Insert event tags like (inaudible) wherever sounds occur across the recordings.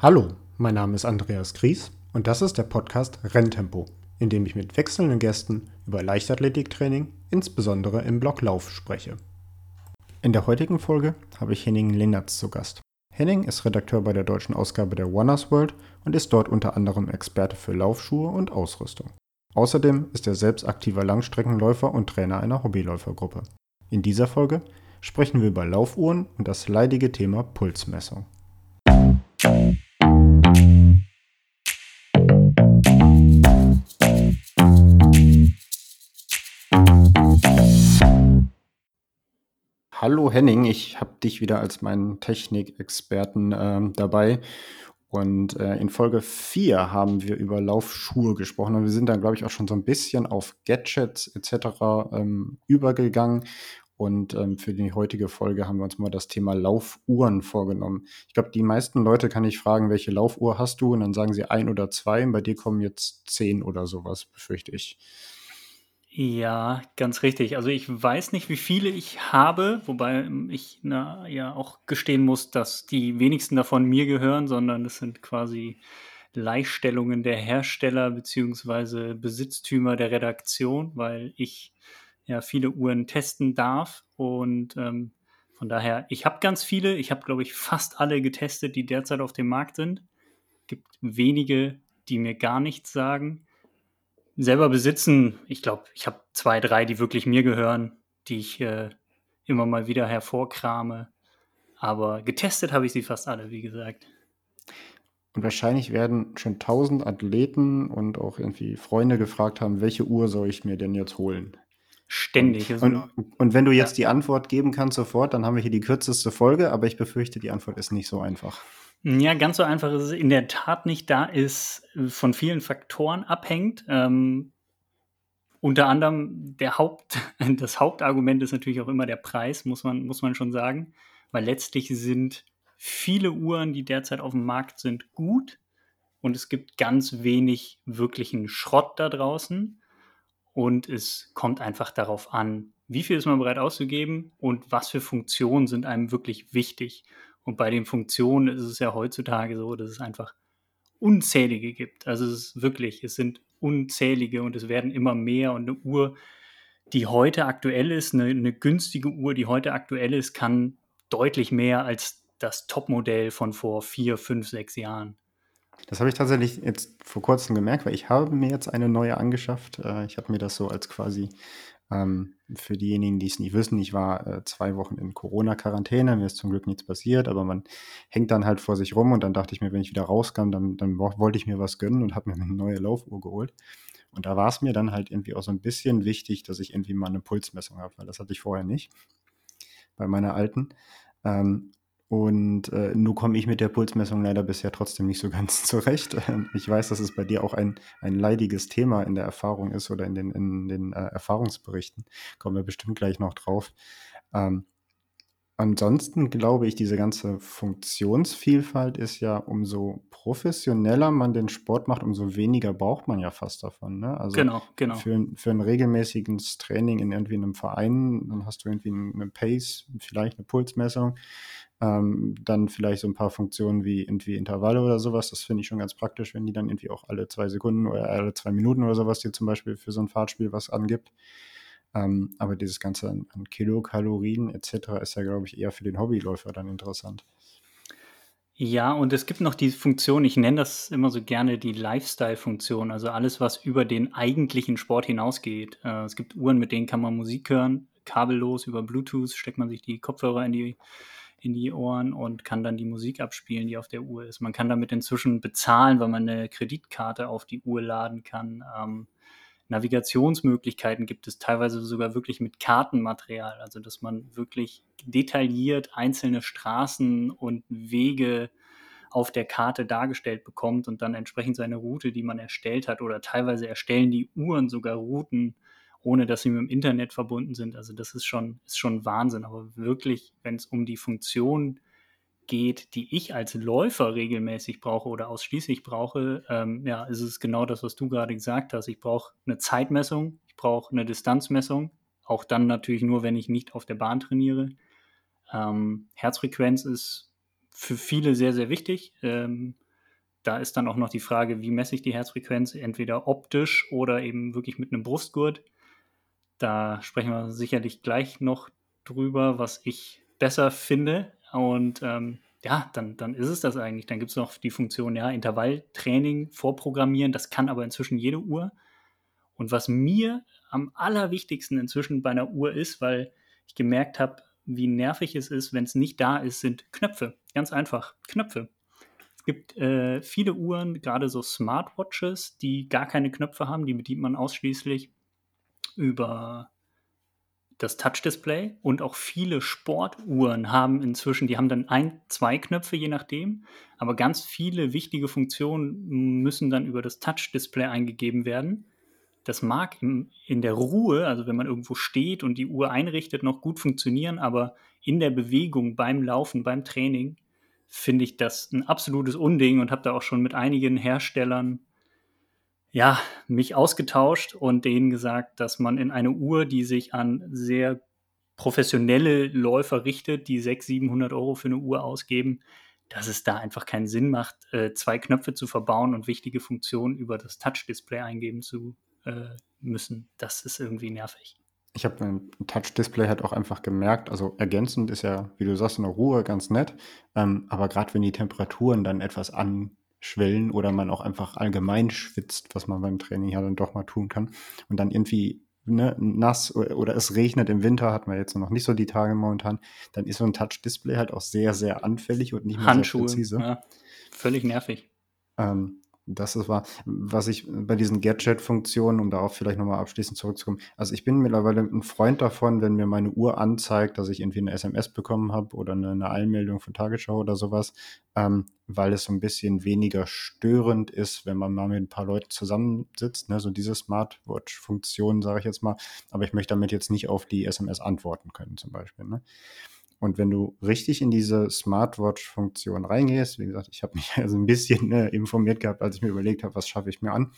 Hallo, mein Name ist Andreas Gries und das ist der Podcast Renntempo, in dem ich mit wechselnden Gästen über Leichtathletiktraining, insbesondere im Block Lauf, spreche. In der heutigen Folge habe ich Henning Lennertz zu Gast. Henning ist Redakteur bei der deutschen Ausgabe der Runners World und ist dort unter anderem Experte für Laufschuhe und Ausrüstung. Außerdem ist er selbst aktiver Langstreckenläufer und Trainer einer Hobbyläufergruppe. In dieser Folge sprechen wir über Laufuhren und das leidige Thema Pulsmessung. Hallo Henning, ich habe dich wieder als meinen Technikexperten ähm, dabei. Und äh, in Folge 4 haben wir über Laufschuhe gesprochen und wir sind dann, glaube ich, auch schon so ein bisschen auf Gadgets etc. Ähm, übergegangen. Und ähm, für die heutige Folge haben wir uns mal das Thema Laufuhren vorgenommen. Ich glaube, die meisten Leute kann ich fragen, welche Laufuhr hast du? Und dann sagen sie ein oder zwei. Und bei dir kommen jetzt zehn oder sowas, befürchte ich. Ja, ganz richtig. Also ich weiß nicht, wie viele ich habe, wobei ich na, ja auch gestehen muss, dass die wenigsten davon mir gehören, sondern es sind quasi Leihstellungen der Hersteller beziehungsweise Besitztümer der Redaktion, weil ich ja viele Uhren testen darf und ähm, von daher, ich habe ganz viele, ich habe glaube ich fast alle getestet, die derzeit auf dem Markt sind. Gibt wenige, die mir gar nichts sagen selber besitzen, ich glaube, ich habe zwei, drei, die wirklich mir gehören, die ich äh, immer mal wieder hervorkrame. Aber getestet habe ich sie fast alle, wie gesagt. Und wahrscheinlich werden schon tausend Athleten und auch irgendwie Freunde gefragt haben, welche Uhr soll ich mir denn jetzt holen? Ständig. Und, und, und wenn du jetzt ja. die Antwort geben kannst sofort, dann haben wir hier die kürzeste Folge, aber ich befürchte, die Antwort ist nicht so einfach. Ja, ganz so einfach ist es in der Tat nicht, da es äh, von vielen Faktoren abhängt. Ähm, unter anderem der Haupt, (laughs) das Hauptargument ist natürlich auch immer der Preis, muss man, muss man schon sagen. Weil letztlich sind viele Uhren, die derzeit auf dem Markt sind, gut. Und es gibt ganz wenig wirklichen Schrott da draußen. Und es kommt einfach darauf an, wie viel ist man bereit auszugeben und was für Funktionen sind einem wirklich wichtig. Und bei den Funktionen ist es ja heutzutage so, dass es einfach unzählige gibt. Also es ist wirklich, es sind unzählige und es werden immer mehr. Und eine Uhr, die heute aktuell ist, eine, eine günstige Uhr, die heute aktuell ist, kann deutlich mehr als das Topmodell von vor vier, fünf, sechs Jahren. Das habe ich tatsächlich jetzt vor kurzem gemerkt, weil ich habe mir jetzt eine neue angeschafft. Äh, ich habe mir das so als quasi ähm, für diejenigen, die es nicht wissen, ich war äh, zwei Wochen in Corona-Quarantäne, mir ist zum Glück nichts passiert, aber man hängt dann halt vor sich rum und dann dachte ich mir, wenn ich wieder rauskam, dann, dann wollte ich mir was gönnen und habe mir eine neue Laufuhr geholt. Und da war es mir dann halt irgendwie auch so ein bisschen wichtig, dass ich irgendwie mal eine Pulsmessung habe, weil das hatte ich vorher nicht bei meiner alten. Ähm, und äh, nur komme ich mit der Pulsmessung leider bisher trotzdem nicht so ganz (laughs) zurecht. Ich weiß, dass es bei dir auch ein, ein leidiges Thema in der Erfahrung ist oder in den, in den äh, Erfahrungsberichten. Kommen wir bestimmt gleich noch drauf. Ähm, ansonsten glaube ich, diese ganze Funktionsvielfalt ist ja, umso professioneller man den Sport macht, umso weniger braucht man ja fast davon. Ne? Also genau, genau. Für, für ein regelmäßiges Training in irgendwie einem Verein, dann hast du irgendwie eine Pace, vielleicht eine Pulsmessung ähm, dann vielleicht so ein paar Funktionen wie irgendwie Intervalle oder sowas. Das finde ich schon ganz praktisch, wenn die dann irgendwie auch alle zwei Sekunden oder alle zwei Minuten oder sowas dir zum Beispiel für so ein Fahrtspiel was angibt. Ähm, aber dieses Ganze an, an Kilokalorien etc. ist ja, glaube ich, eher für den Hobbyläufer dann interessant. Ja, und es gibt noch die Funktion, ich nenne das immer so gerne die Lifestyle-Funktion, also alles, was über den eigentlichen Sport hinausgeht. Äh, es gibt Uhren, mit denen kann man Musik hören, kabellos über Bluetooth, steckt man sich die Kopfhörer in die in die Ohren und kann dann die Musik abspielen, die auf der Uhr ist. Man kann damit inzwischen bezahlen, weil man eine Kreditkarte auf die Uhr laden kann. Ähm, Navigationsmöglichkeiten gibt es teilweise sogar wirklich mit Kartenmaterial, also dass man wirklich detailliert einzelne Straßen und Wege auf der Karte dargestellt bekommt und dann entsprechend seine Route, die man erstellt hat, oder teilweise erstellen die Uhren sogar Routen ohne dass sie mit dem Internet verbunden sind. Also das ist schon, ist schon Wahnsinn. Aber wirklich, wenn es um die Funktion geht, die ich als Läufer regelmäßig brauche oder ausschließlich brauche, ähm, ja, ist es genau das, was du gerade gesagt hast. Ich brauche eine Zeitmessung, ich brauche eine Distanzmessung, auch dann natürlich nur, wenn ich nicht auf der Bahn trainiere. Ähm, Herzfrequenz ist für viele sehr, sehr wichtig. Ähm, da ist dann auch noch die Frage, wie messe ich die Herzfrequenz, entweder optisch oder eben wirklich mit einem Brustgurt. Da sprechen wir sicherlich gleich noch drüber, was ich besser finde. Und ähm, ja, dann, dann ist es das eigentlich. Dann gibt es noch die Funktion, ja, Intervalltraining vorprogrammieren. Das kann aber inzwischen jede Uhr. Und was mir am allerwichtigsten inzwischen bei einer Uhr ist, weil ich gemerkt habe, wie nervig es ist, wenn es nicht da ist, sind Knöpfe. Ganz einfach, Knöpfe. Es gibt äh, viele Uhren, gerade so Smartwatches, die gar keine Knöpfe haben. Die bedient man ausschließlich über das Touch-Display und auch viele Sportuhren haben inzwischen, die haben dann ein, zwei Knöpfe je nachdem, aber ganz viele wichtige Funktionen müssen dann über das Touch-Display eingegeben werden. Das mag in, in der Ruhe, also wenn man irgendwo steht und die Uhr einrichtet, noch gut funktionieren, aber in der Bewegung, beim Laufen, beim Training, finde ich das ein absolutes Unding und habe da auch schon mit einigen Herstellern ja, mich ausgetauscht und denen gesagt, dass man in eine Uhr, die sich an sehr professionelle Läufer richtet, die 600, 700 Euro für eine Uhr ausgeben, dass es da einfach keinen Sinn macht, äh, zwei Knöpfe zu verbauen und wichtige Funktionen über das Touch-Display eingeben zu äh, müssen. Das ist irgendwie nervig. Ich habe ein Touch-Display halt auch einfach gemerkt, also ergänzend ist ja, wie du sagst, in der Ruhe ganz nett, ähm, aber gerade wenn die Temperaturen dann etwas an schwellen oder man auch einfach allgemein schwitzt, was man beim Training ja dann doch mal tun kann. Und dann irgendwie ne, nass oder, oder, es regnet im Winter, hat man jetzt noch nicht so die Tage momentan, dann ist so ein Touch-Display halt auch sehr, sehr anfällig und nicht mehr Handschuhe, sehr präzise. Ja, völlig nervig. Ähm, das ist wahr. Was ich bei diesen Gadget-Funktionen, um darauf vielleicht nochmal abschließend zurückzukommen, also ich bin mittlerweile ein Freund davon, wenn mir meine Uhr anzeigt, dass ich irgendwie eine SMS bekommen habe oder eine, eine Einmeldung von Tagesschau oder sowas, ähm, weil es so ein bisschen weniger störend ist, wenn man mal mit ein paar Leuten zusammensitzt, ne? so diese Smartwatch-Funktion, sage ich jetzt mal. Aber ich möchte damit jetzt nicht auf die SMS antworten können, zum Beispiel. Ne? Und wenn du richtig in diese Smartwatch-Funktion reingehst, wie gesagt, ich habe mich (laughs) also ein bisschen äh, informiert gehabt, als ich mir überlegt habe, was schaffe ich mir an,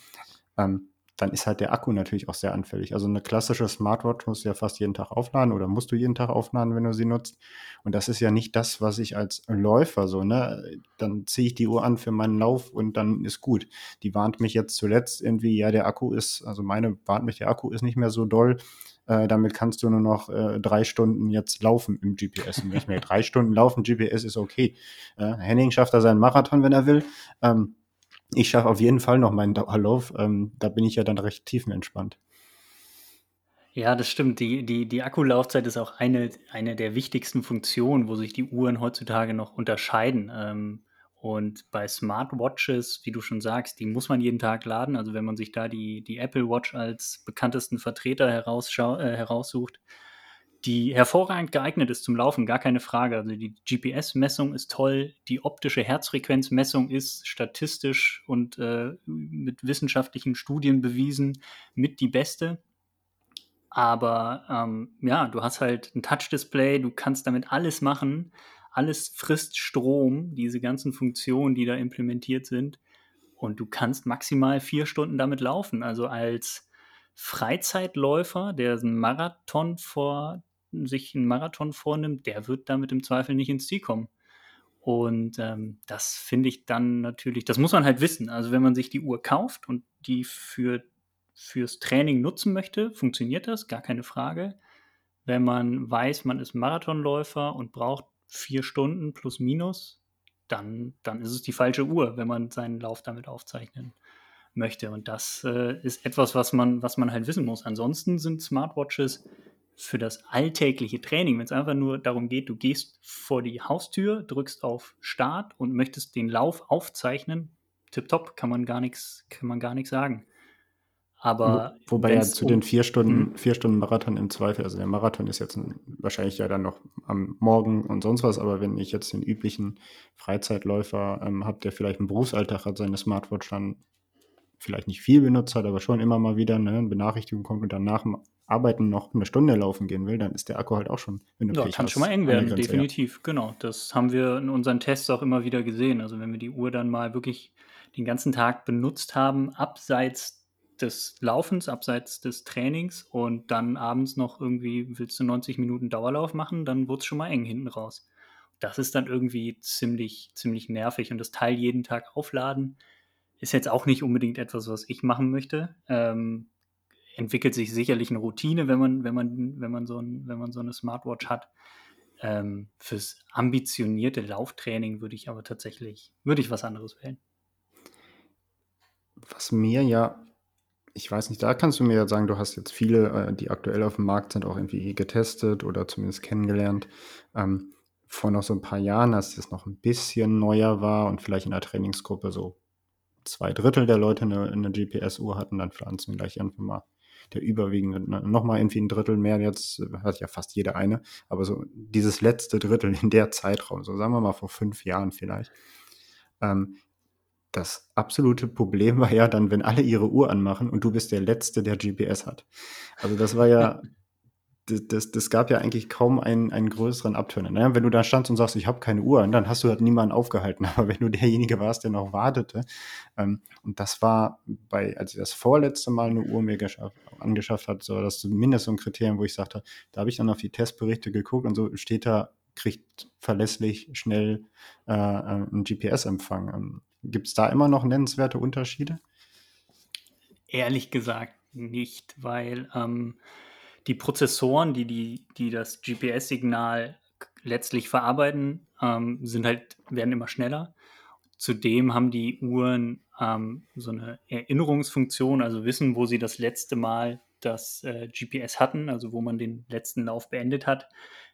ähm, dann ist halt der Akku natürlich auch sehr anfällig. Also eine klassische Smartwatch musst du ja fast jeden Tag aufladen oder musst du jeden Tag aufladen, wenn du sie nutzt. Und das ist ja nicht das, was ich als Läufer so, ne? Dann ziehe ich die Uhr an für meinen Lauf und dann ist gut. Die warnt mich jetzt zuletzt irgendwie, ja, der Akku ist, also meine warnt mich, der Akku ist nicht mehr so doll. Äh, damit kannst du nur noch äh, drei Stunden jetzt laufen im GPS. Und ich mir (laughs) drei Stunden laufen, GPS ist okay. Äh, Henning schafft da seinen Marathon, wenn er will. Ähm, ich schaffe auf jeden Fall noch meinen Dauerlauf. Ähm, da bin ich ja dann recht tiefenentspannt. Ja, das stimmt. Die, die, die Akkulaufzeit ist auch eine, eine der wichtigsten Funktionen, wo sich die Uhren heutzutage noch unterscheiden. Ähm, und bei Smartwatches, wie du schon sagst, die muss man jeden Tag laden. Also wenn man sich da die, die Apple Watch als bekanntesten Vertreter äh, heraussucht, die hervorragend geeignet ist zum Laufen, gar keine Frage. Also die GPS-Messung ist toll, die optische Herzfrequenzmessung ist statistisch und äh, mit wissenschaftlichen Studien bewiesen mit die beste. Aber ähm, ja, du hast halt ein Touch-Display, du kannst damit alles machen alles frisst Strom, diese ganzen Funktionen, die da implementiert sind. Und du kannst maximal vier Stunden damit laufen. Also als Freizeitläufer, der einen Marathon vor, sich einen Marathon vornimmt, der wird damit im Zweifel nicht ins Ziel kommen. Und ähm, das finde ich dann natürlich, das muss man halt wissen. Also wenn man sich die Uhr kauft und die für, fürs Training nutzen möchte, funktioniert das, gar keine Frage. Wenn man weiß, man ist Marathonläufer und braucht vier Stunden plus minus, dann, dann ist es die falsche Uhr, wenn man seinen Lauf damit aufzeichnen möchte. Und das äh, ist etwas, was man, was man halt wissen muss. Ansonsten sind Smartwatches für das alltägliche Training, wenn es einfach nur darum geht, du gehst vor die Haustür, drückst auf Start und möchtest den Lauf aufzeichnen, tipptopp, kann man gar nichts, kann man gar nichts sagen. Aber Wo, wobei ja zu den vier Stunden, hm. vier Stunden Marathon im Zweifel, also der Marathon ist jetzt ein, wahrscheinlich ja dann noch am Morgen und sonst was, aber wenn ich jetzt den üblichen Freizeitläufer ähm, habe, der vielleicht einen Berufsalltag hat, seine Smartwatch dann vielleicht nicht viel benutzt hat, aber schon immer mal wieder ne, eine Benachrichtigung kommt und dann nach dem Arbeiten noch eine Stunde laufen gehen will, dann ist der Akku halt auch schon, wenn du Ja, Pech kann hast, schon mal eng werden, Grenze, definitiv, ja. genau. Das haben wir in unseren Tests auch immer wieder gesehen. Also wenn wir die Uhr dann mal wirklich den ganzen Tag benutzt haben, abseits des Laufens, abseits des Trainings und dann abends noch irgendwie willst du 90 Minuten Dauerlauf machen, dann wird es schon mal eng hinten raus. das ist dann irgendwie ziemlich, ziemlich nervig. Und das Teil jeden Tag aufladen ist jetzt auch nicht unbedingt etwas, was ich machen möchte. Ähm, entwickelt sich sicherlich eine Routine, wenn man, wenn man, wenn man, so, ein, wenn man so eine Smartwatch hat. Ähm, fürs ambitionierte Lauftraining würde ich aber tatsächlich, würde ich was anderes wählen. Was mir ja, ich weiß nicht, da kannst du mir ja sagen, du hast jetzt viele, äh, die aktuell auf dem Markt sind, auch irgendwie getestet oder zumindest kennengelernt. Ähm, vor noch so ein paar Jahren, als es noch ein bisschen neuer war und vielleicht in der Trainingsgruppe so zwei Drittel der Leute eine, eine GPS-Uhr hatten, dann pflanzen gleich einfach mal der überwiegende, ne, nochmal irgendwie ein Drittel mehr, jetzt hat ja fast jeder eine, aber so dieses letzte Drittel in der Zeitraum, so sagen wir mal vor fünf Jahren vielleicht, ähm, das absolute Problem war ja dann, wenn alle ihre Uhr anmachen und du bist der Letzte, der GPS hat. Also das war ja das, das, das, gab ja eigentlich kaum einen, einen größeren Abturner. Naja, wenn du da standst und sagst, ich habe keine Uhr, dann hast du halt niemanden aufgehalten. (laughs) Aber wenn du derjenige warst, der noch wartete, ähm, und das war bei, als ich das vorletzte Mal eine Uhr mir geschafft, angeschafft hat, so das zumindest so ein Kriterium, wo ich sagte, da habe ich dann auf die Testberichte geguckt und so steht da, kriegt verlässlich schnell äh, äh einen GPS-Empfang. Gibt es da immer noch nennenswerte Unterschiede? Ehrlich gesagt nicht, weil ähm, die Prozessoren, die, die, die das GPS-Signal letztlich verarbeiten, ähm, sind halt, werden immer schneller. Zudem haben die Uhren ähm, so eine Erinnerungsfunktion, also wissen, wo sie das letzte Mal das äh, GPS hatten, also wo man den letzten Lauf beendet hat.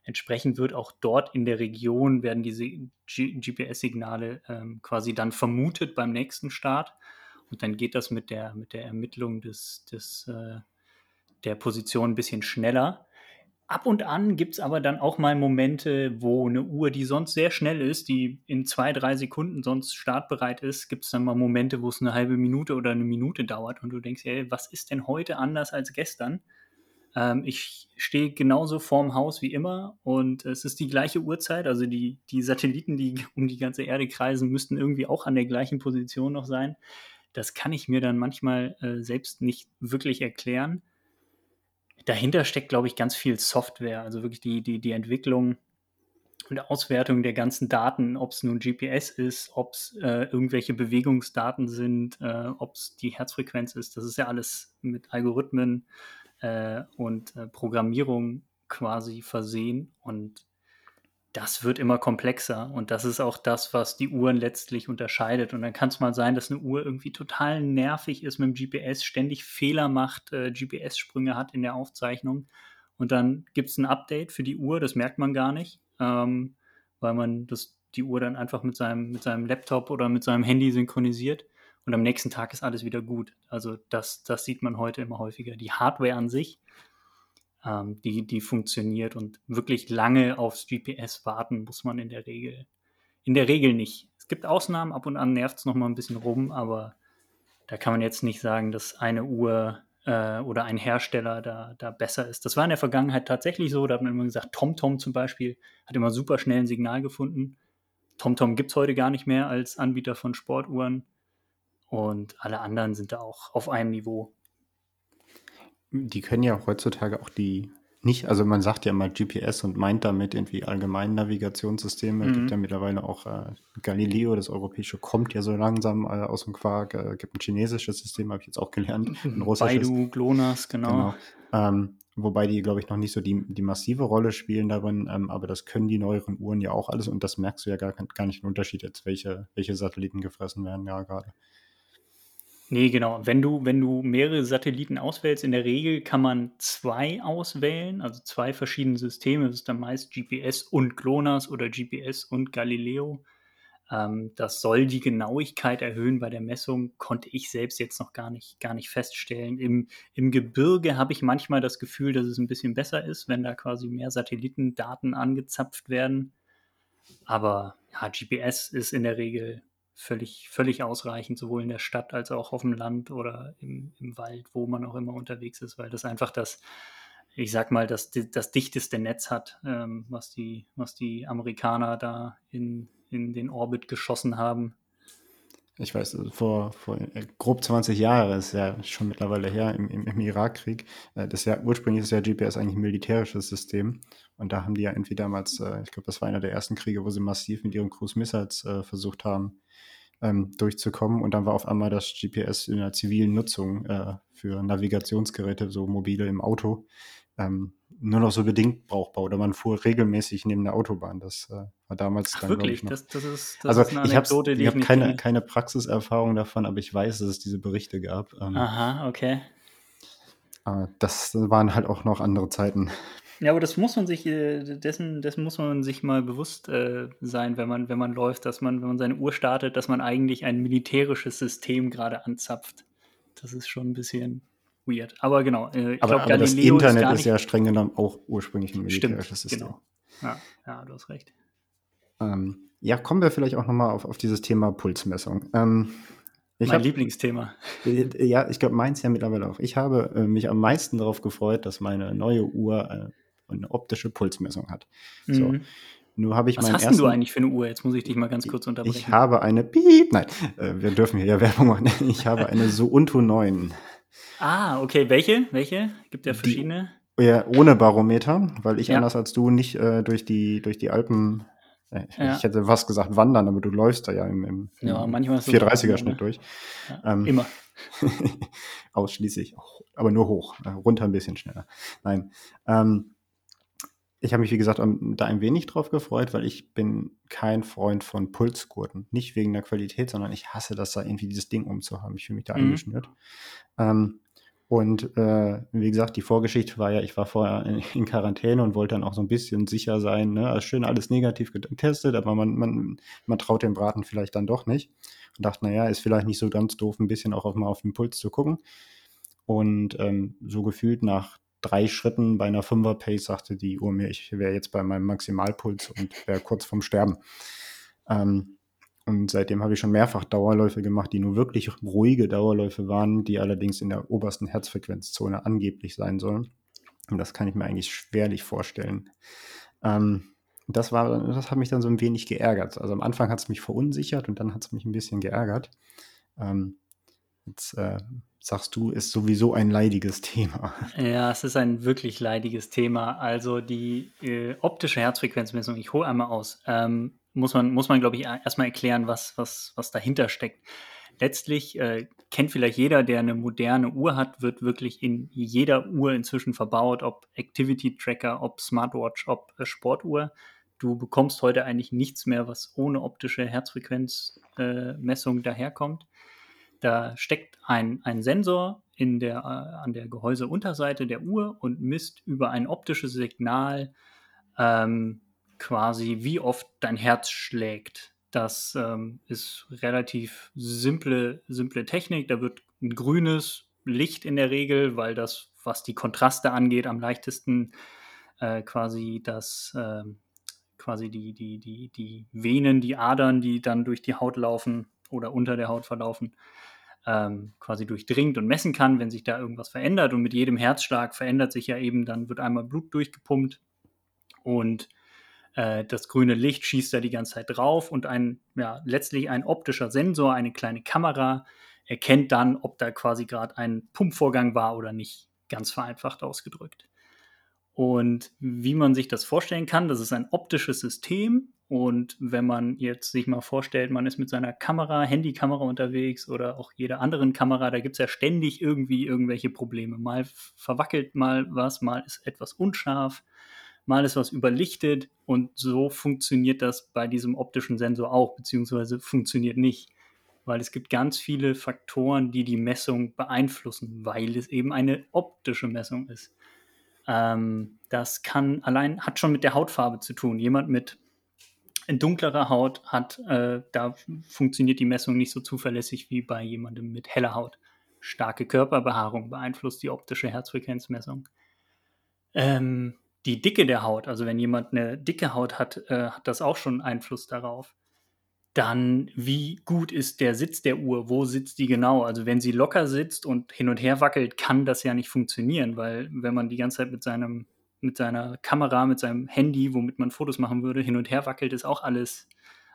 Entsprechend wird auch dort in der Region werden diese GPS-Signale ähm, quasi dann vermutet beim nächsten Start. Und dann geht das mit der, mit der Ermittlung des, des äh, der Position ein bisschen schneller. Ab und an gibt es aber dann auch mal Momente, wo eine Uhr, die sonst sehr schnell ist, die in zwei, drei Sekunden sonst startbereit ist, gibt es dann mal Momente, wo es eine halbe Minute oder eine Minute dauert und du denkst, ey, was ist denn heute anders als gestern? Ähm, ich stehe genauso vorm Haus wie immer und es ist die gleiche Uhrzeit, also die, die Satelliten, die (laughs) um die ganze Erde kreisen, müssten irgendwie auch an der gleichen Position noch sein. Das kann ich mir dann manchmal äh, selbst nicht wirklich erklären dahinter steckt, glaube ich, ganz viel Software, also wirklich die, die, die Entwicklung und Auswertung der ganzen Daten, ob es nun GPS ist, ob es äh, irgendwelche Bewegungsdaten sind, äh, ob es die Herzfrequenz ist. Das ist ja alles mit Algorithmen äh, und äh, Programmierung quasi versehen. Und das wird immer komplexer und das ist auch das, was die Uhren letztlich unterscheidet. Und dann kann es mal sein, dass eine Uhr irgendwie total nervig ist mit dem GPS, ständig Fehler macht, äh, GPS-Sprünge hat in der Aufzeichnung. Und dann gibt es ein Update für die Uhr, das merkt man gar nicht, ähm, weil man das, die Uhr dann einfach mit seinem, mit seinem Laptop oder mit seinem Handy synchronisiert. Und am nächsten Tag ist alles wieder gut. Also das, das sieht man heute immer häufiger. Die Hardware an sich ähm, die, die funktioniert und wirklich lange aufs GPS warten muss man in der Regel. In der Regel nicht. Es gibt Ausnahmen, ab und an nervt es nochmal ein bisschen rum, aber da kann man jetzt nicht sagen, dass eine Uhr äh, oder ein Hersteller da, da besser ist. Das war in der Vergangenheit tatsächlich so. Da hat man immer gesagt, TomTom zum Beispiel hat immer super schnell ein Signal gefunden. TomTom gibt es heute gar nicht mehr als Anbieter von Sportuhren. Und alle anderen sind da auch auf einem Niveau. Die können ja heutzutage auch die nicht, also man sagt ja immer GPS und meint damit irgendwie allgemeine Navigationssysteme. Es mhm. gibt ja mittlerweile auch äh, Galileo, das europäische kommt ja so langsam äh, aus dem Quark. Äh, gibt ein chinesisches System, habe ich jetzt auch gelernt. Ein russisches. Baidu, GLONASS, genau. genau. Ähm, wobei die, glaube ich, noch nicht so die, die massive Rolle spielen darin, ähm, aber das können die neueren Uhren ja auch alles und das merkst du ja gar, gar nicht den Unterschied jetzt, welche, welche Satelliten gefressen werden, ja gerade. Nee, genau. Wenn du, wenn du mehrere Satelliten auswählst, in der Regel kann man zwei auswählen, also zwei verschiedene Systeme. Das ist dann meist GPS und GLONASS oder GPS und Galileo. Ähm, das soll die Genauigkeit erhöhen bei der Messung, konnte ich selbst jetzt noch gar nicht, gar nicht feststellen. Im, Im Gebirge habe ich manchmal das Gefühl, dass es ein bisschen besser ist, wenn da quasi mehr Satellitendaten angezapft werden. Aber ja, GPS ist in der Regel völlig, völlig ausreichend, sowohl in der Stadt als auch auf dem Land oder im, im Wald, wo man auch immer unterwegs ist, weil das einfach das, ich sag mal, das, das dichteste Netz hat, ähm, was, die, was die Amerikaner da in, in den Orbit geschossen haben. Ich weiß, also vor, vor äh, grob 20 Jahren, ist ja schon mittlerweile her, im, im, im Irakkrieg. Äh, das ja, ursprünglich ist ja GPS eigentlich ein militärisches System. Und da haben die ja entweder damals, äh, ich glaube, das war einer der ersten Kriege, wo sie massiv mit ihren Cruise Missiles versucht haben, ähm, durchzukommen. Und dann war auf einmal das GPS in der zivilen Nutzung für Navigationsgeräte, so mobile im Auto, ähm, nur noch so bedingt brauchbar oder man fuhr regelmäßig neben der Autobahn. Das äh, war damals Ach, dann, wirklich? ich. Das, das ist, das also ist eine ich habe Anekdote, die ich ich hab nicht keine, kenne. keine Praxiserfahrung davon, aber ich weiß, dass es diese Berichte gab. Ähm, Aha, okay. aber das waren halt auch noch andere Zeiten. Ja, aber das muss man sich, äh, dessen, dessen muss man sich mal bewusst äh, sein, wenn man, wenn man läuft, dass man, wenn man seine Uhr startet, dass man eigentlich ein militärisches System gerade anzapft. Das ist schon ein bisschen weird. Aber genau, äh, ich Aber, glaube, das Galileo ist Internet ist, nicht. ja streng genommen auch ursprünglich ein Stimmt, militärisches System. genau. Ja, ja, du hast recht. Ähm, ja, kommen wir vielleicht auch nochmal auf, auf dieses Thema Pulsmessung. Ähm, ich mein hab, Lieblingsthema. (laughs) ja, ich glaube, meins ja mittlerweile auch. Ich habe äh, mich am meisten darauf gefreut, dass meine neue Uhr äh, eine optische Pulsmessung hat. So, Mhm. nur habe ich Was hast ersten. du eigentlich für eine Uhr? Jetzt muss ich dich mal ganz kurz Ich unterbrechen. habe eine Piep, nein, äh, wir dürfen hier ja (laughs) Werbung machen. Ich habe eine Suunto 9. Ah, okay. Welche? Welche? Gibt ja Die, verschiedene. ja, ohne Barometer, weil ich Ja, anders als du nicht äh, durch die, durch die Alpen, äh, ich ja. hätte fast gesagt wandern, aber du läufst da ja im, im, Ja, im manchmal ist das auch 430er wandern, Schnitt ne? durch. Ähm, immer. (laughs) ausschließlich, aber nur hoch, äh, runter ein bisschen schneller. Nein. Ähm, ich habe mich, wie gesagt, am- da ein wenig drauf gefreut, weil ich bin kein Freund von Pulsgurten. Nicht wegen der Qualität, sondern ich hasse das da irgendwie dieses Ding umzuhaben. Ich fühle mich da Mhm. eingeschnürt. Ähm, und äh, wie gesagt, die Vorgeschichte war ja, ich war vorher in, in Quarantäne und wollte dann auch so ein bisschen sicher sein. Ne? Also schön alles negativ getestet, aber man, man, man traut dem Braten vielleicht dann doch nicht. Und dachte, naja, ist vielleicht nicht so ganz doof, ein bisschen auch auf, mal auf den Puls zu gucken. Und ähm, so gefühlt nach drei Schritten bei einer Fünfer-Pace sagte die Uhr mir, ich wäre jetzt bei meinem Maximalpuls und wäre kurz vorm Sterben. Ähm, und seitdem habe ich schon mehrfach Dauerläufe gemacht, die nur wirklich ruhige Dauerläufe waren, die allerdings in der obersten Herzfrequenzzone angeblich sein sollen. Und das kann ich mir eigentlich schwerlich vorstellen. Ähm, das, war, das hat mich dann so ein wenig geärgert. Also am Anfang hat es mich verunsichert und dann hat es mich ein bisschen geärgert. Ähm, jetzt äh, sagst du, ist sowieso ein leidiges Thema. (laughs) Ja, es ist ein wirklich leidiges Thema. Also die äh, optische Herzfrequenzmessung, ich hole einmal aus, ähm, muss man, muss man glaube ich, erstmal erklären, was, was, was dahinter steckt. Letztlich äh, kennt vielleicht jeder, der eine moderne Uhr hat, wird wirklich in jeder Uhr inzwischen verbaut, ob Activity Tracker, ob Smartwatch, ob äh, Sportuhr. Du bekommst heute eigentlich nichts mehr, was ohne optische Herzfrequenzmessung daherkommt. Da steckt ein, ein Sensor in der, äh, an der Gehäuseunterseite der Uhr und misst über ein optisches Signal ähm, quasi, wie oft dein Herz schlägt. Das ähm, ist relativ simple, simple Technik. Da wird ein grünes Licht in der Regel, weil das, was die Kontraste angeht, am leichtesten äh, quasi das, äh, quasi die, die, die, die Venen, die Adern, die dann durch die Haut laufen oder unter der Haut verlaufen, ähm, quasi durchdringt und messen kann, wenn sich da irgendwas verändert. Und mit jedem Herzschlag verändert sich ja eben, dann wird einmal Blut durchgepumpt und äh, das grüne Licht schießt da die ganze Zeit drauf und ein, ja, letztlich ein optischer Sensor, eine kleine Kamera, erkennt dann, ob da quasi gerade ein Pumpvorgang war oder nicht, ganz vereinfacht ausgedrückt. Und wie man sich das vorstellen kann, das ist ein optisches System. Und wenn man jetzt sich mal vorstellt, man ist mit seiner Kamera, Handykamera unterwegs oder auch jeder anderen Kamera, da gibt es ja ständig irgendwie irgendwelche Probleme. Mal verwackelt mal was, mal ist etwas unscharf, mal ist was überlichtet. Und so funktioniert das bei diesem optischen Sensor auch, beziehungsweise funktioniert nicht. Weil es gibt ganz viele Faktoren, die die Messung beeinflussen, weil es eben eine optische Messung ist. Ähm, das kann allein, hat schon mit der Hautfarbe zu tun. Jemand mit dunklerer Haut hat, äh, da funktioniert die Messung nicht so zuverlässig wie bei jemandem mit heller Haut. Starke Körperbehaarung beeinflusst die optische Herzfrequenzmessung. Ähm, die Dicke der Haut, also wenn jemand eine dicke Haut hat, äh, hat das auch schon Einfluss darauf. Dann, wie gut ist der Sitz der Uhr? Wo sitzt die genau? Also, wenn sie locker sitzt und hin und her wackelt, kann das ja nicht funktionieren, weil wenn man die ganze Zeit mit seinem, mit seiner Kamera, mit seinem Handy, womit man Fotos machen würde, hin und her wackelt, ist auch alles,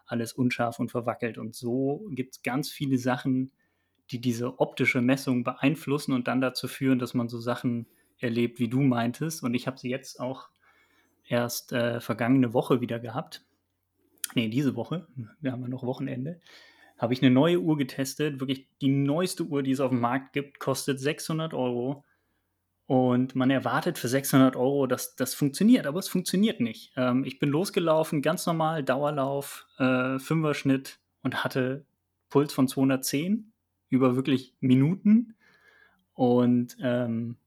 alles unscharf und verwackelt. Und so gibt es ganz viele Sachen, die diese optische Messung beeinflussen und dann dazu führen, dass man so Sachen erlebt, wie du meintest. Und ich habe sie jetzt auch erst äh, vergangene Woche wieder gehabt. Nee, diese Woche. Wir haben ja noch Wochenende. Habe ich eine neue Uhr getestet. Wirklich die neueste Uhr, die es auf dem Markt gibt, kostet 600 Euro. Und man erwartet für 600 Euro, dass das funktioniert, aber es funktioniert nicht. Ähm, ich bin losgelaufen, ganz normal, Dauerlauf, äh, Fünferschnitt und hatte Puls von 210 über wirklich Minuten. Und ähm,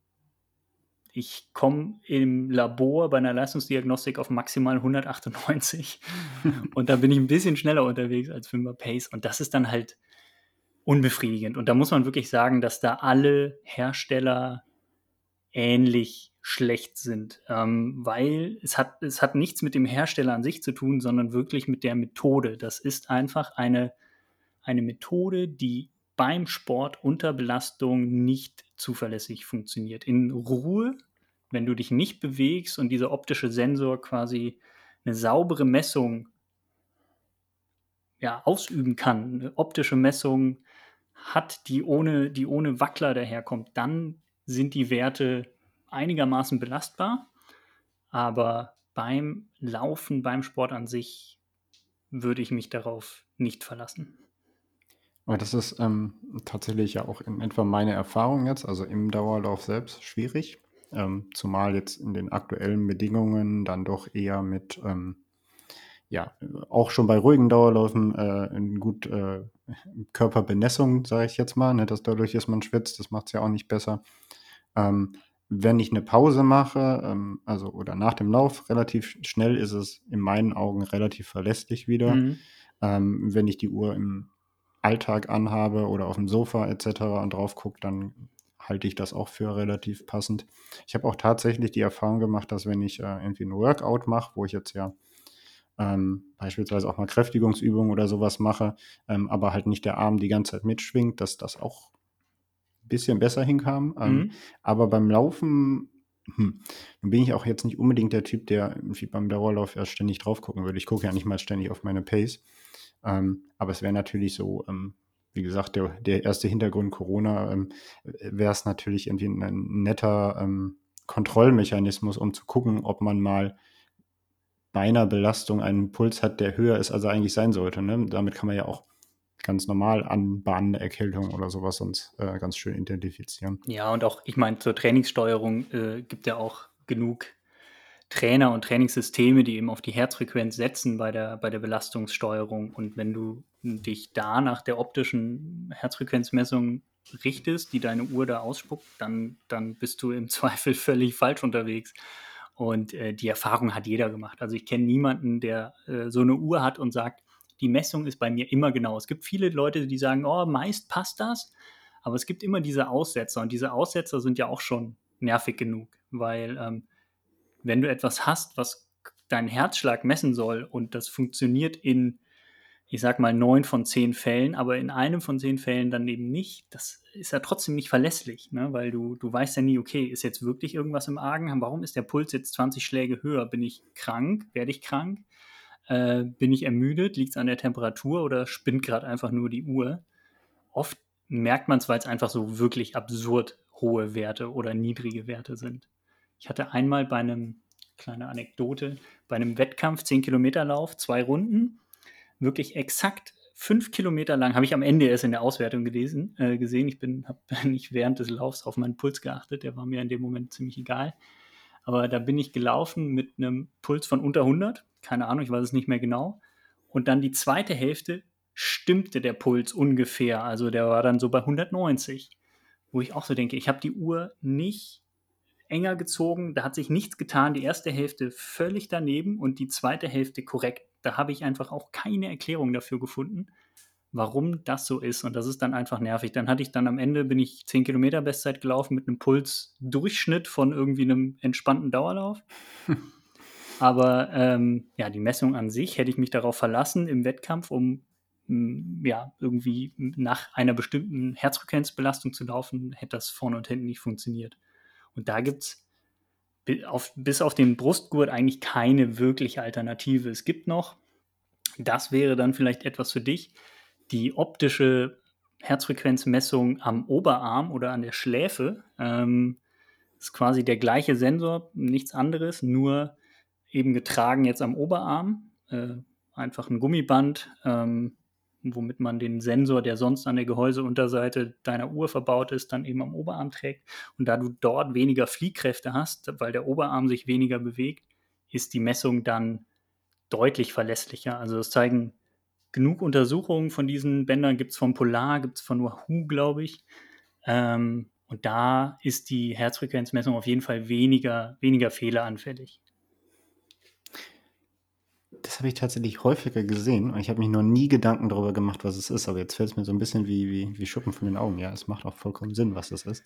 ich komme im Labor bei einer Leistungsdiagnostik auf maximal 198 (laughs) und da bin ich ein bisschen schneller unterwegs als 5er Pace und das ist dann halt unbefriedigend. Und da muss man wirklich sagen, dass da alle Hersteller ähnlich schlecht sind, ähm, weil es hat, es hat nichts mit dem Hersteller an sich zu tun, sondern wirklich mit der Methode. Das ist einfach eine, eine Methode, die beim Sport unter Belastung nicht zuverlässig funktioniert. In Ruhe, wenn du dich nicht bewegst und dieser optische Sensor quasi eine saubere Messung ja, ausüben kann, eine optische Messung hat, die ohne, die ohne Wackler daherkommt, dann sind die Werte einigermaßen belastbar. Aber beim Laufen, beim Sport an sich würde ich mich darauf nicht verlassen. Aber das ist ähm, tatsächlich ja auch in etwa meine Erfahrung jetzt, also im Dauerlauf selbst schwierig. Ähm, zumal jetzt in den aktuellen Bedingungen dann doch eher mit, ähm, ja, auch schon bei ruhigen Dauerläufen äh, in gut äh, Körperbenessung, sage ich jetzt mal, ne, dass dadurch, dass man schwitzt, das macht es ja auch nicht besser. Ähm, wenn ich eine Pause mache, ähm, also oder nach dem Lauf relativ schnell, ist es in meinen Augen relativ verlässlich wieder. Mhm. Ähm, wenn ich die Uhr im Alltag anhabe oder auf dem Sofa etc. und drauf gucke, dann halte ich das auch für relativ passend. Ich habe auch tatsächlich die Erfahrung gemacht, dass wenn ich äh, irgendwie ein Workout mache, wo ich jetzt ja ähm, beispielsweise auch mal Kräftigungsübungen oder sowas mache, ähm, aber halt nicht der Arm die ganze Zeit mitschwingt, dass das auch ein bisschen besser hinkam. Ähm, mhm. Aber beim Laufen hm. Nun bin ich auch jetzt nicht unbedingt der Typ, der irgendwie beim Dauerlauf erst ständig drauf gucken würde. Ich gucke ja nicht mal ständig auf meine Pace. Ähm, aber es wäre natürlich so, ähm, wie gesagt, der, der erste Hintergrund Corona, ähm, wäre es natürlich irgendwie ein netter ähm, Kontrollmechanismus, um zu gucken, ob man mal bei einer Belastung einen Puls hat, der höher ist, als er eigentlich sein sollte. Ne? Damit kann man ja auch ganz normal anbahnende Erkältung oder sowas sonst äh, ganz schön identifizieren. Ja, und auch, ich meine, zur Trainingssteuerung äh, gibt ja auch genug Trainer und Trainingssysteme, die eben auf die Herzfrequenz setzen bei der, bei der Belastungssteuerung. Und wenn du dich da nach der optischen Herzfrequenzmessung richtest, die deine Uhr da ausspuckt, dann, dann bist du im (laughs) Zweifel völlig falsch unterwegs. Und äh, die Erfahrung hat jeder gemacht. Also ich kenne niemanden, der äh, so eine Uhr hat und sagt, die Messung ist bei mir immer genau. Es gibt viele Leute, die sagen, oh, meist passt das. Aber es gibt immer diese Aussetzer. Und diese Aussetzer sind ja auch schon nervig genug, weil ähm, wenn du etwas hast, was deinen Herzschlag messen soll und das funktioniert in, ich sag mal, neun von zehn Fällen, aber in einem von zehn Fällen dann eben nicht, das ist ja trotzdem nicht verlässlich, ne? weil du, du weißt ja nie, okay, ist jetzt wirklich irgendwas im Argen? Warum ist der Puls jetzt 20 Schläge höher? Bin ich krank? Werde ich krank? Äh, bin ich ermüdet? Liegt es an der Temperatur oder spinnt gerade einfach nur die Uhr? Oft merkt man es, weil es einfach so wirklich absurd hohe Werte oder niedrige Werte sind. Ich hatte einmal bei einem, kleine Anekdote, bei einem Wettkampf, 10 Kilometer Lauf, zwei Runden, wirklich exakt fünf Kilometer lang, habe ich am Ende erst in der Auswertung gelesen, äh, gesehen. Ich habe (laughs) nicht während des Laufs auf meinen Puls geachtet, der war mir in dem Moment ziemlich egal. Aber da bin ich gelaufen mit einem Puls von unter 100, keine Ahnung, ich weiß es nicht mehr genau. Und dann die zweite Hälfte stimmte der Puls ungefähr, also der war dann so bei 190, wo ich auch so denke, ich habe die Uhr nicht enger gezogen. Da hat sich nichts getan. Die erste Hälfte völlig daneben und die zweite Hälfte korrekt. Da habe ich einfach auch keine Erklärung dafür gefunden, warum das so ist. Und das ist dann einfach nervig. Dann hatte ich dann am Ende, bin ich 10 Kilometer Bestzeit gelaufen mit einem Pulsdurchschnitt von irgendwie einem entspannten Dauerlauf. (laughs) Aber ähm, ja, die Messung an sich hätte ich mich darauf verlassen im Wettkampf, um mm, ja, irgendwie nach einer bestimmten Herzfrequenzbelastung zu laufen, hätte das vorne und hinten nicht funktioniert. Und da gibt es auf, bis auf den Brustgurt eigentlich keine wirkliche Alternative. Es gibt noch Das wäre dann vielleicht etwas für dich. Die optische Herzfrequenzmessung am Oberarm oder an der Schläfe ähm, ist quasi der gleiche Sensor, nichts anderes, nur eben getragen jetzt am Oberarm. Äh, einfach ein Gummiband, ähm, womit man den Sensor, der sonst an der Gehäuseunterseite deiner Uhr verbaut ist, dann eben am Oberarm trägt. Und da du dort weniger Fliehkräfte hast, weil der Oberarm sich weniger bewegt, ist die Messung dann deutlich verlässlicher. Also das zeigen genug Untersuchungen von diesen Bändern, gibt es von Polar, gibt es von Wahoo, glaube ich. Ähm, und da ist die Herzfrequenzmessung auf jeden Fall weniger, weniger fehleranfällig. Das habe ich tatsächlich häufiger gesehen und ich habe mich noch nie Gedanken darüber gemacht, was es ist. Aber jetzt fällt es mir so ein bisschen wie, wie, wie Schuppen von den Augen. Ja, es macht auch vollkommen Sinn, was das ist.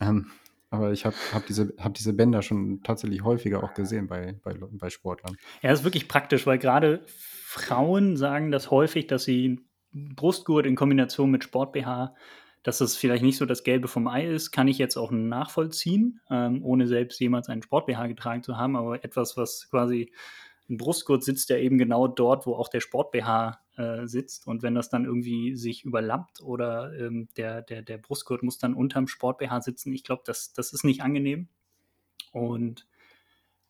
Ähm, aber ich habe hab diese, hab diese Bänder schon tatsächlich häufiger auch gesehen bei, bei, bei Sportlern. Ja, das ist wirklich praktisch, weil gerade Frauen sagen das häufig, dass sie Brustgurt in Kombination mit Sport-BH dass das vielleicht nicht so das Gelbe vom Ei ist, kann ich jetzt auch nachvollziehen, ähm, ohne selbst jemals einen Sport-BH getragen zu haben. Aber etwas, was quasi ein Brustgurt sitzt, ja eben genau dort, wo auch der Sport-BH äh, sitzt. Und wenn das dann irgendwie sich überlappt oder ähm, der, der, der Brustgurt muss dann unterm Sport-BH sitzen, ich glaube, das, das ist nicht angenehm. Und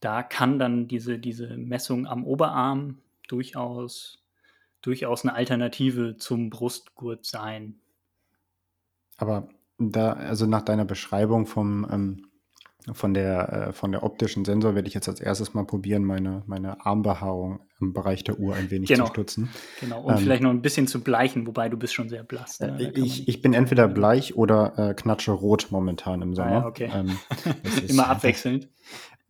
da kann dann diese, diese Messung am Oberarm durchaus, durchaus eine Alternative zum Brustgurt sein. Aber da, also nach deiner Beschreibung vom, ähm, von, der, äh, von der optischen Sensor werde ich jetzt als erstes mal probieren, meine, meine Armbehaarung im Bereich der Uhr ein wenig genau. zu stützen. Genau, und ähm, vielleicht noch ein bisschen zu bleichen, wobei du bist schon sehr blass. Ne? Äh, ich, ich bin entweder bleich oder äh, knatsche rot momentan im Sommer. Ah, ja, okay. Ähm, (laughs) Immer abwechselnd. (laughs)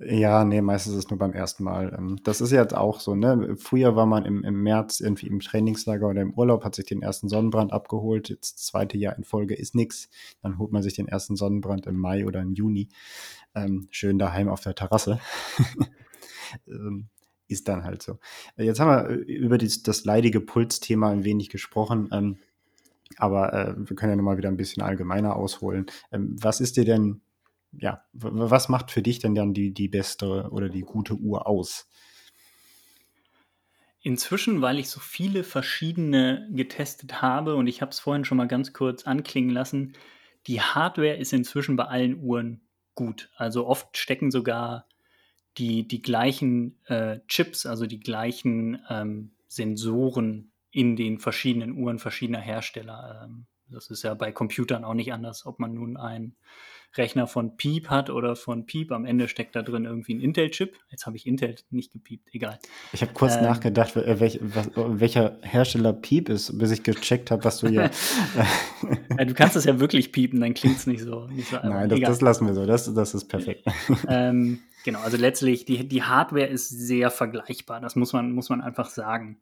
Ja, nee, meistens ist es nur beim ersten Mal. Ähm, das ist jetzt auch so, ne? Früher war man im, im März irgendwie im Trainingslager oder im Urlaub, hat sich den ersten Sonnenbrand abgeholt. Jetzt das zweite Jahr in Folge ist nichts. Dann holt man sich den ersten Sonnenbrand im Mai oder im Juni. Ähm, schön daheim auf der Terrasse. (laughs) ähm, ist dann halt so. Jetzt haben wir äh, über dies, das leidige Pulsthema ein wenig gesprochen. Ähm, aber äh, wir können ja nochmal wieder ein bisschen allgemeiner ausholen. Ähm, was ist dir denn ja, was macht für dich denn dann die, die beste oder die gute Uhr aus? Inzwischen, weil ich so viele verschiedene getestet habe und ich habe es vorhin schon mal ganz kurz anklingen lassen, die Hardware ist inzwischen bei allen Uhren gut. Also oft stecken sogar die, die gleichen äh, Chips, also die gleichen ähm, Sensoren in den verschiedenen Uhren verschiedener Hersteller. Ähm, das ist ja bei Computern auch nicht anders, ob man nun ein Rechner von Piep hat oder von Piep. Am Ende steckt da drin irgendwie ein Intel-Chip. Jetzt habe ich Intel nicht gepiept, egal. Ich habe kurz ähm, nachgedacht, welch, was, welcher Hersteller Piep ist, bis ich gecheckt habe, was du hier. (laughs) ja, du kannst es ja wirklich piepen, dann klingt es nicht so. Nicht so Nein, das, das, lassen wir so. Das, das ist perfekt. (laughs) ähm, genau, also letztlich, die, die Hardware ist sehr vergleichbar. Das muss man, muss man einfach sagen.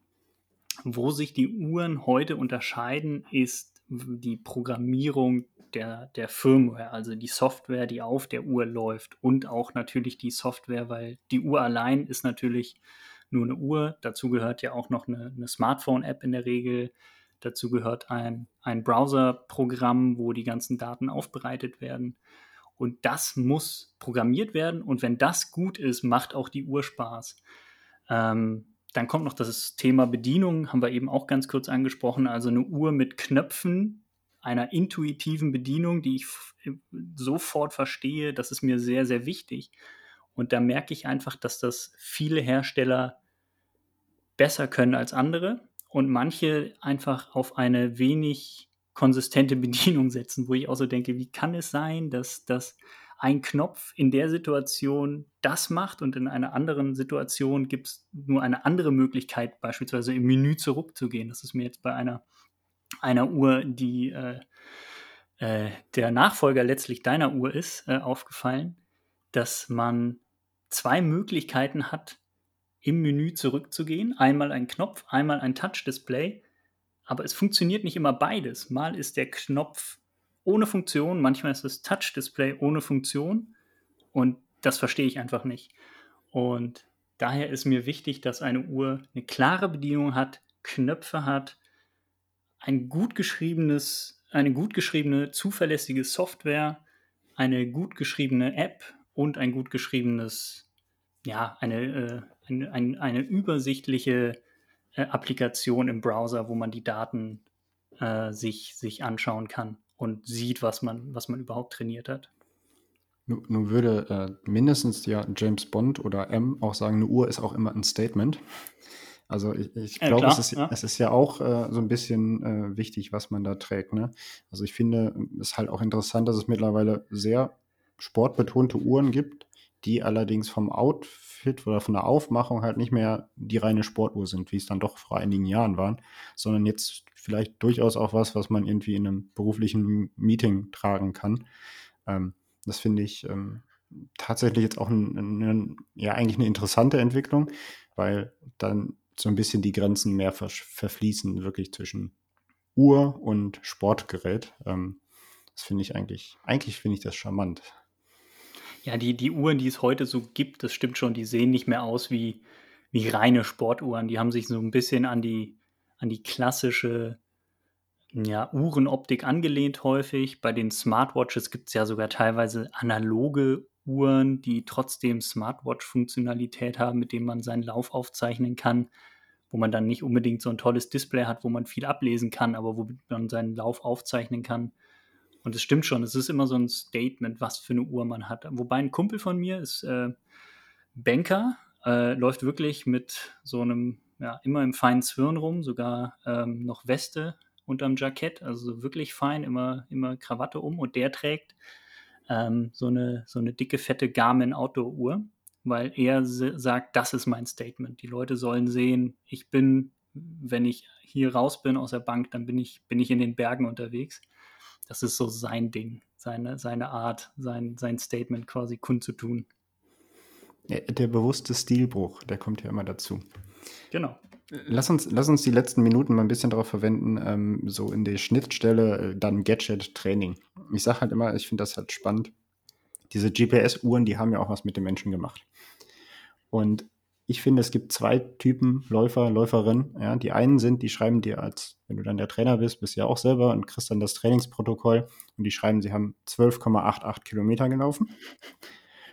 Wo sich die Uhren heute unterscheiden, ist die Programmierung der, der Firmware, also die Software, die auf der Uhr läuft und auch natürlich die Software, weil die Uhr allein ist natürlich nur eine Uhr. Dazu gehört ja auch noch eine, eine Smartphone-App in der Regel. Dazu gehört ein, ein Browser-Programm, wo die ganzen Daten aufbereitet werden. Und das muss programmiert werden. Und wenn das gut ist, macht auch die Uhr Spaß. Ähm, dann kommt noch das Thema Bedienung, haben wir eben auch ganz kurz angesprochen. Also eine Uhr mit Knöpfen, einer intuitiven Bedienung, die ich sofort verstehe, das ist mir sehr, sehr wichtig. Und da merke ich einfach, dass das viele Hersteller besser können als andere und manche einfach auf eine wenig konsistente (laughs) Bedienung setzen, wo ich auch so denke, wie kann es sein, dass, dass ein Knopf in der Situation das macht und in einer anderen Situation gibt es nur eine andere Möglichkeit, beispielsweise im Menü zurückzugehen. Das ist mir jetzt bei einer einer Uhr, die äh, äh, der Nachfolger letztlich deiner Uhr ist, äh, aufgefallen, dass man zwei Möglichkeiten hat, im Menü zurückzugehen. Einmal ein Knopf, einmal ein Touch-Display. Aber es funktioniert nicht immer beides. Mal ist der Knopf ohne Funktion, manchmal ist das Touch-Display ohne Funktion. Und das verstehe ich einfach nicht. Und daher ist mir wichtig, dass eine Uhr eine klare Bedienung hat, Knöpfe hat, ein gut geschriebenes, eine gut geschriebene, zuverlässige Software, eine gut geschriebene App und ein gut geschriebenes, ja, eine, äh, eine, eine, eine übersichtliche äh, Applikation im Browser, wo man die Daten äh, sich, sich anschauen kann und sieht, was man, was man überhaupt trainiert hat. Nun, nun würde äh, mindestens ja James Bond oder M auch sagen, eine Uhr ist auch immer ein Statement. Also ich, ich glaube, es, ist, ja. es ist ja auch äh, so ein bisschen äh, wichtig, was man da trägt. Ne? Also ich finde es halt auch interessant, dass es mittlerweile sehr sportbetonte Uhren gibt, die allerdings vom Outfit oder von der Aufmachung halt nicht mehr die reine Sportuhr sind, wie es dann doch vor einigen Jahren waren, sondern jetzt vielleicht durchaus auch was, was man irgendwie in einem beruflichen Meeting tragen kann. Ähm, das finde ich ähm, tatsächlich jetzt auch ein, ein, ja, eigentlich eine interessante Entwicklung, weil dann so ein bisschen die Grenzen mehr ver verfließen, wirklich zwischen Uhr und Sportgerät. Ähm, das finde ich eigentlich, eigentlich finde ich das charmant. Ja, die, die Uhren, die es heute so gibt, das stimmt schon, die sehen nicht mehr aus wie, wie reine Sportuhren. Die haben sich so ein bisschen an die, an die klassische ja, Uhrenoptik angelehnt häufig. Bei den Smartwatches gibt es ja sogar teilweise analoge Uhren, die trotzdem Smartwatch-Funktionalität haben, mit denen man seinen Lauf aufzeichnen kann, wo man dann nicht unbedingt so ein tolles Display hat, wo man viel ablesen kann, aber wo man seinen Lauf aufzeichnen kann. Und es stimmt schon, es ist immer so ein Statement, was für eine Uhr man hat. Wobei ein Kumpel von mir ist äh, Banker, äh, läuft wirklich mit so einem, ja, immer im feinen Zwirn rum, sogar ähm, noch Weste unterm Jackett, also wirklich fein, immer, immer Krawatte um und der trägt ähm, so, eine, so eine dicke, fette Garmin Outdoor-Uhr, weil er sagt, das ist mein Statement. Die Leute sollen sehen, ich bin, wenn ich hier raus bin aus der Bank, dann bin ich, bin ich in den Bergen unterwegs. Das ist so sein Ding, seine, seine Art, sein, sein Statement quasi kundzutun. Der bewusste Stilbruch, der kommt ja immer dazu. Genau. Lass uns, lass uns die letzten Minuten mal ein bisschen darauf verwenden, ähm, so in die Schnittstelle, äh, dann Gadget-Training. Ich sage halt immer, ich finde das halt spannend. Diese GPS-Uhren, die haben ja auch was mit den Menschen gemacht. Und ich finde, es gibt zwei Typen Läufer, Läuferinnen. Ja, die einen sind, die schreiben dir als, wenn du dann der Trainer bist, bist du ja auch selber und kriegst dann das Trainingsprotokoll und die schreiben, sie haben 12,88 Kilometer gelaufen.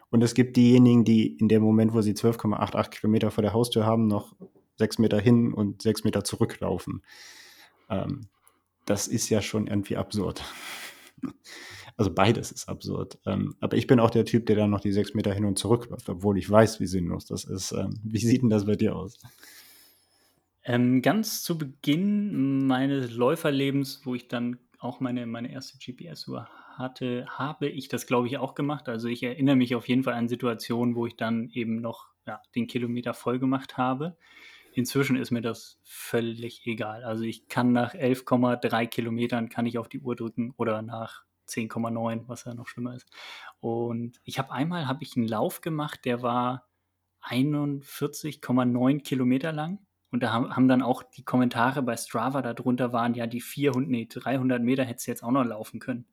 Und es gibt diejenigen, die in dem Moment, wo sie 12,88 Kilometer vor der Haustür haben, noch sechs Meter hin und sechs Meter zurücklaufen. Ähm, das ist ja schon irgendwie absurd. Also beides ist absurd. Ähm, aber ich bin auch der Typ, der dann noch die sechs Meter hin und zurück läuft, obwohl ich weiß, wie sinnlos das ist. Ähm, wie sieht denn das bei dir aus? Ähm, ganz zu Beginn meines Läuferlebens, wo ich dann auch meine, meine erste GPS-Uhr hatte, habe ich das, glaube ich, auch gemacht. Also ich erinnere mich auf jeden Fall an Situationen, wo ich dann eben noch ja, den Kilometer voll gemacht habe. Inzwischen ist mir das völlig egal. Also ich kann nach 11,3 Kilometern kann ich auf die Uhr drücken oder nach 10,9, was ja noch schlimmer ist. Und ich habe einmal habe ich einen Lauf gemacht, der war 41,9 Kilometer lang. Und da haben, dann auch die Kommentare bei Strava darunter waren, ja, die 400, nee, 300 Meter hättest du jetzt auch noch laufen können.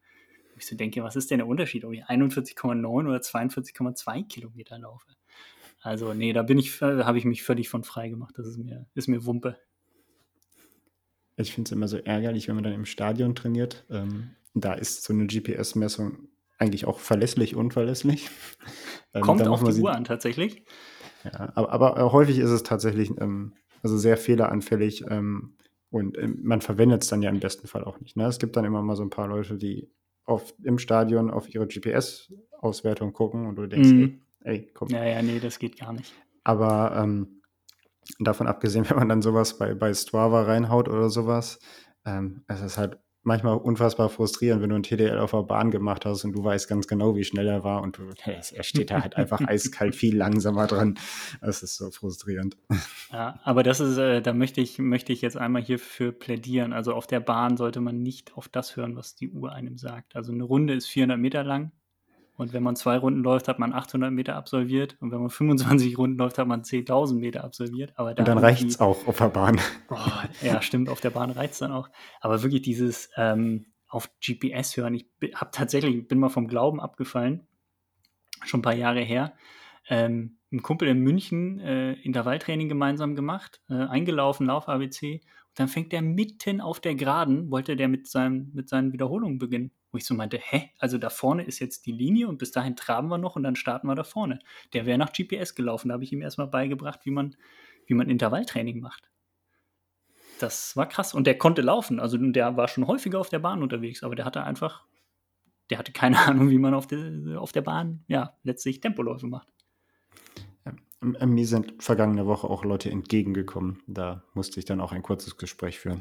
Und ich so denke, was ist denn der Unterschied, ob ich 41,9 oder 42,2 Kilometer laufe? Also, nee, da bin ich, habe ich mich völlig von frei gemacht. Das ist mir, ist mir Wumpe. Ich finde es immer so ärgerlich, wenn man dann im Stadion trainiert. Ähm, da ist so eine GPS-Messung eigentlich auch verlässlich, unverlässlich. Ähm, Kommt auf die Uhr an, tatsächlich. Ja, aber, aber häufig ist es tatsächlich ähm, also sehr fehleranfällig ähm, und ähm, man verwendet es dann ja im besten Fall auch nicht. Ne? Es gibt dann immer mal so ein paar Leute, die auf, im Stadion auf ihre GPS-Auswertung gucken und du denkst, mhm ey, komm. Ja, ja, nee, das geht gar nicht. Aber ähm, davon abgesehen, (laughs) wenn man dann sowas bei, bei Strava reinhaut oder sowas, ähm, es ist halt manchmal unfassbar frustrierend, wenn du ein TDL auf der Bahn gemacht hast und du weißt ganz genau, wie schnell er war und du, (laughs) er steht da halt einfach (laughs) eiskalt viel langsamer dran. Das ist so frustrierend. Ja, aber das ist, äh, da möchte ich, möchte ich jetzt einmal hierfür plädieren. Also auf der Bahn sollte man nicht auf das hören, was die Uhr einem sagt. Also eine Runde ist 400 Meter lang, und wenn man zwei Runden läuft, hat man 800 Meter absolviert. Und wenn man 25 (laughs) Runden läuft, hat man 10.000 Meter absolviert. Aber da und dann reicht es auch auf der Bahn. (laughs) Oh, ja, stimmt, auf der Bahn reicht es dann auch. Aber wirklich dieses ähm, auf GPS hören. Ich habe tatsächlich, bin mal vom Glauben abgefallen. Schon ein paar Jahre her. Ähm, ein Kumpel in München äh, Intervalltraining gemeinsam gemacht, äh, eingelaufen, Lauf-ABC. Und dann fängt der mitten auf der Geraden, wollte der mit, seinem, mit seinen Wiederholungen beginnen. Wo ich so meinte, hä? Also da vorne ist jetzt die Linie und bis dahin traben wir noch und dann starten wir da vorne. Der wäre nach GPS gelaufen. Da habe ich ihm erstmal beigebracht, wie man, wie man Intervalltraining macht. das war krass. Und der konnte laufen. Also der war schon häufiger auf der Bahn unterwegs, aber der hatte einfach, der hatte keine (laughs) Ahnung, wie man auf der, auf der Bahn, ja, letztlich Tempoläufe macht. Mir sind vergangene Woche auch Leute entgegengekommen. Da musste ich dann auch ein kurzes Gespräch führen.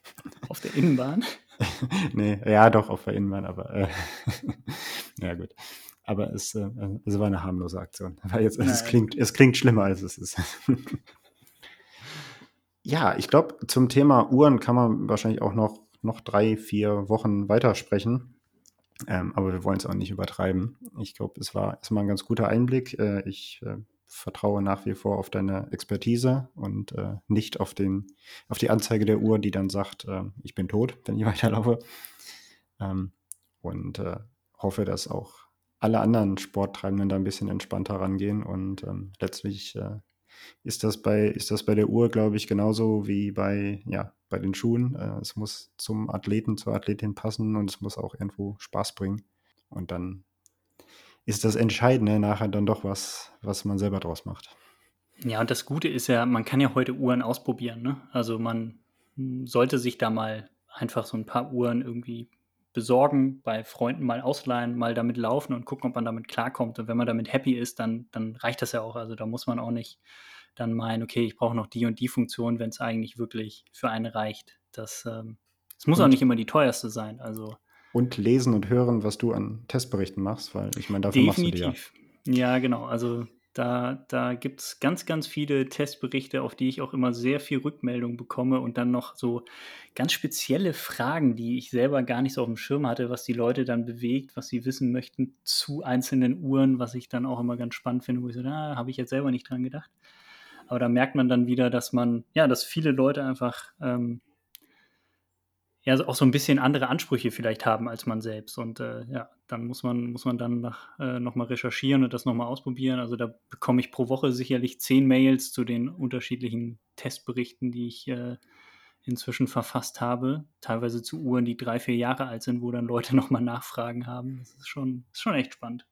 (laughs) Auf der Innenbahn? (laughs) nee, ja, doch, auf der Innenbahn, aber äh, (laughs) ja gut. Aber es, äh, es war eine harmlose Aktion. Weil jetzt, es, klingt, es klingt schlimmer, als es ist. ja, ich glaube, zum Thema Uhren kann man wahrscheinlich auch noch, noch drei, vier Wochen weitersprechen. Ähm, aber wir wollen es auch nicht übertreiben. Ich glaube, es war erstmal ein ganz guter Einblick. Äh, ich äh, vertraue nach wie vor auf deine Expertise und äh, nicht auf, den, auf die Anzeige der Uhr, die dann sagt, äh, ich bin tot, wenn ich (laughs) weiterlaufe. Ähm, und äh, hoffe, dass auch alle anderen Sporttreibenden da ein bisschen entspannter rangehen. Und ähm, letztlich äh, ist, das bei, ist das bei der Uhr, glaube ich, genauso wie bei, ja, bei den Schuhen. Äh, es muss zum Athleten, zur Athletin passen und es muss auch irgendwo Spaß bringen. Und dann ist das Entscheidende nachher dann doch was, was man selber draus macht. Ja, und das Gute ist ja, man kann ja heute Uhren ausprobieren. Ne? Also man hm, sollte sich da mal einfach so ein paar Uhren irgendwie besorgen, bei Freunden mal ausleihen, mal damit laufen und gucken, ob man damit klarkommt. Und wenn man damit happy ist, dann, dann reicht das ja auch. Also da muss man auch nicht dann meinen, okay, ich brauche noch die und die Funktion, wenn es eigentlich wirklich für einen reicht. Das, ähm, das muss und, auch nicht immer die teuerste sein. Also und lesen und hören, was du an Testberichten machst, weil ich meine, dafür Definitiv. machst du die ja. Ja, genau. Also da, da gibt es ganz, ganz viele Testberichte, auf die ich auch immer sehr viel Rückmeldung bekomme und dann noch so ganz spezielle Fragen, die ich selber gar nicht so auf dem Schirm hatte, was die Leute dann bewegt, was sie wissen möchten zu einzelnen Uhren, was ich dann auch immer ganz spannend finde, wo ich so, da habe ich jetzt selber nicht dran gedacht. Aber da merkt man dann wieder, dass man, ja, dass viele Leute einfach ähm, ja auch so ein bisschen andere Ansprüche vielleicht haben als man selbst. Und äh, ja, dann muss man, muss man dann äh, nochmal recherchieren und das nochmal ausprobieren. Also da bekomme ich pro Woche sicherlich zehn Mails zu den unterschiedlichen Testberichten, die ich äh, inzwischen verfasst habe. Teilweise zu Uhren, die drei, vier Jahre alt sind, wo dann Leute nochmal Nachfragen haben. Das ist schon, ist schon echt spannend.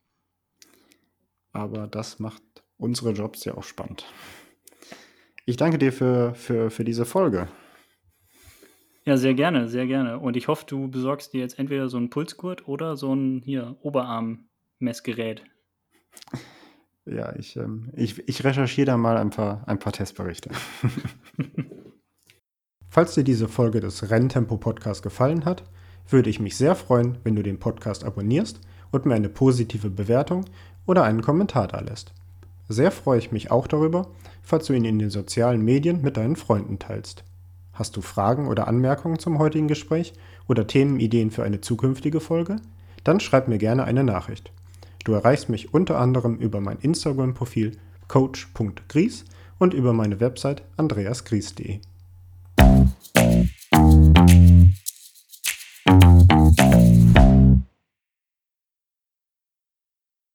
Aber das macht unsere Jobs ja auch spannend. Ich danke dir für, für, für diese Folge. Ja, sehr gerne, sehr gerne. Und ich hoffe, du besorgst dir jetzt entweder so einen Pulsgurt oder so ein hier Oberarm-Messgerät. Ja, ich, ähm, ich, ich recherchiere da mal ein paar, ein paar Testberichte. (laughs) Falls dir diese Folge des Renntempo-Podcasts gefallen hat, würde ich mich sehr freuen, wenn du den Podcast abonnierst und mir eine positive Bewertung oder einen Kommentar da lässt. Sehr freue ich mich auch darüber, falls du ihn in den sozialen Medien mit deinen Freunden teilst. Hast du Fragen oder Anmerkungen zum heutigen Gespräch oder Themenideen für eine zukünftige Folge? Dann schreib mir gerne eine Nachricht. Du erreichst mich unter anderem über mein Instagram-Profil coach.gries und über meine Website andreasgries.de.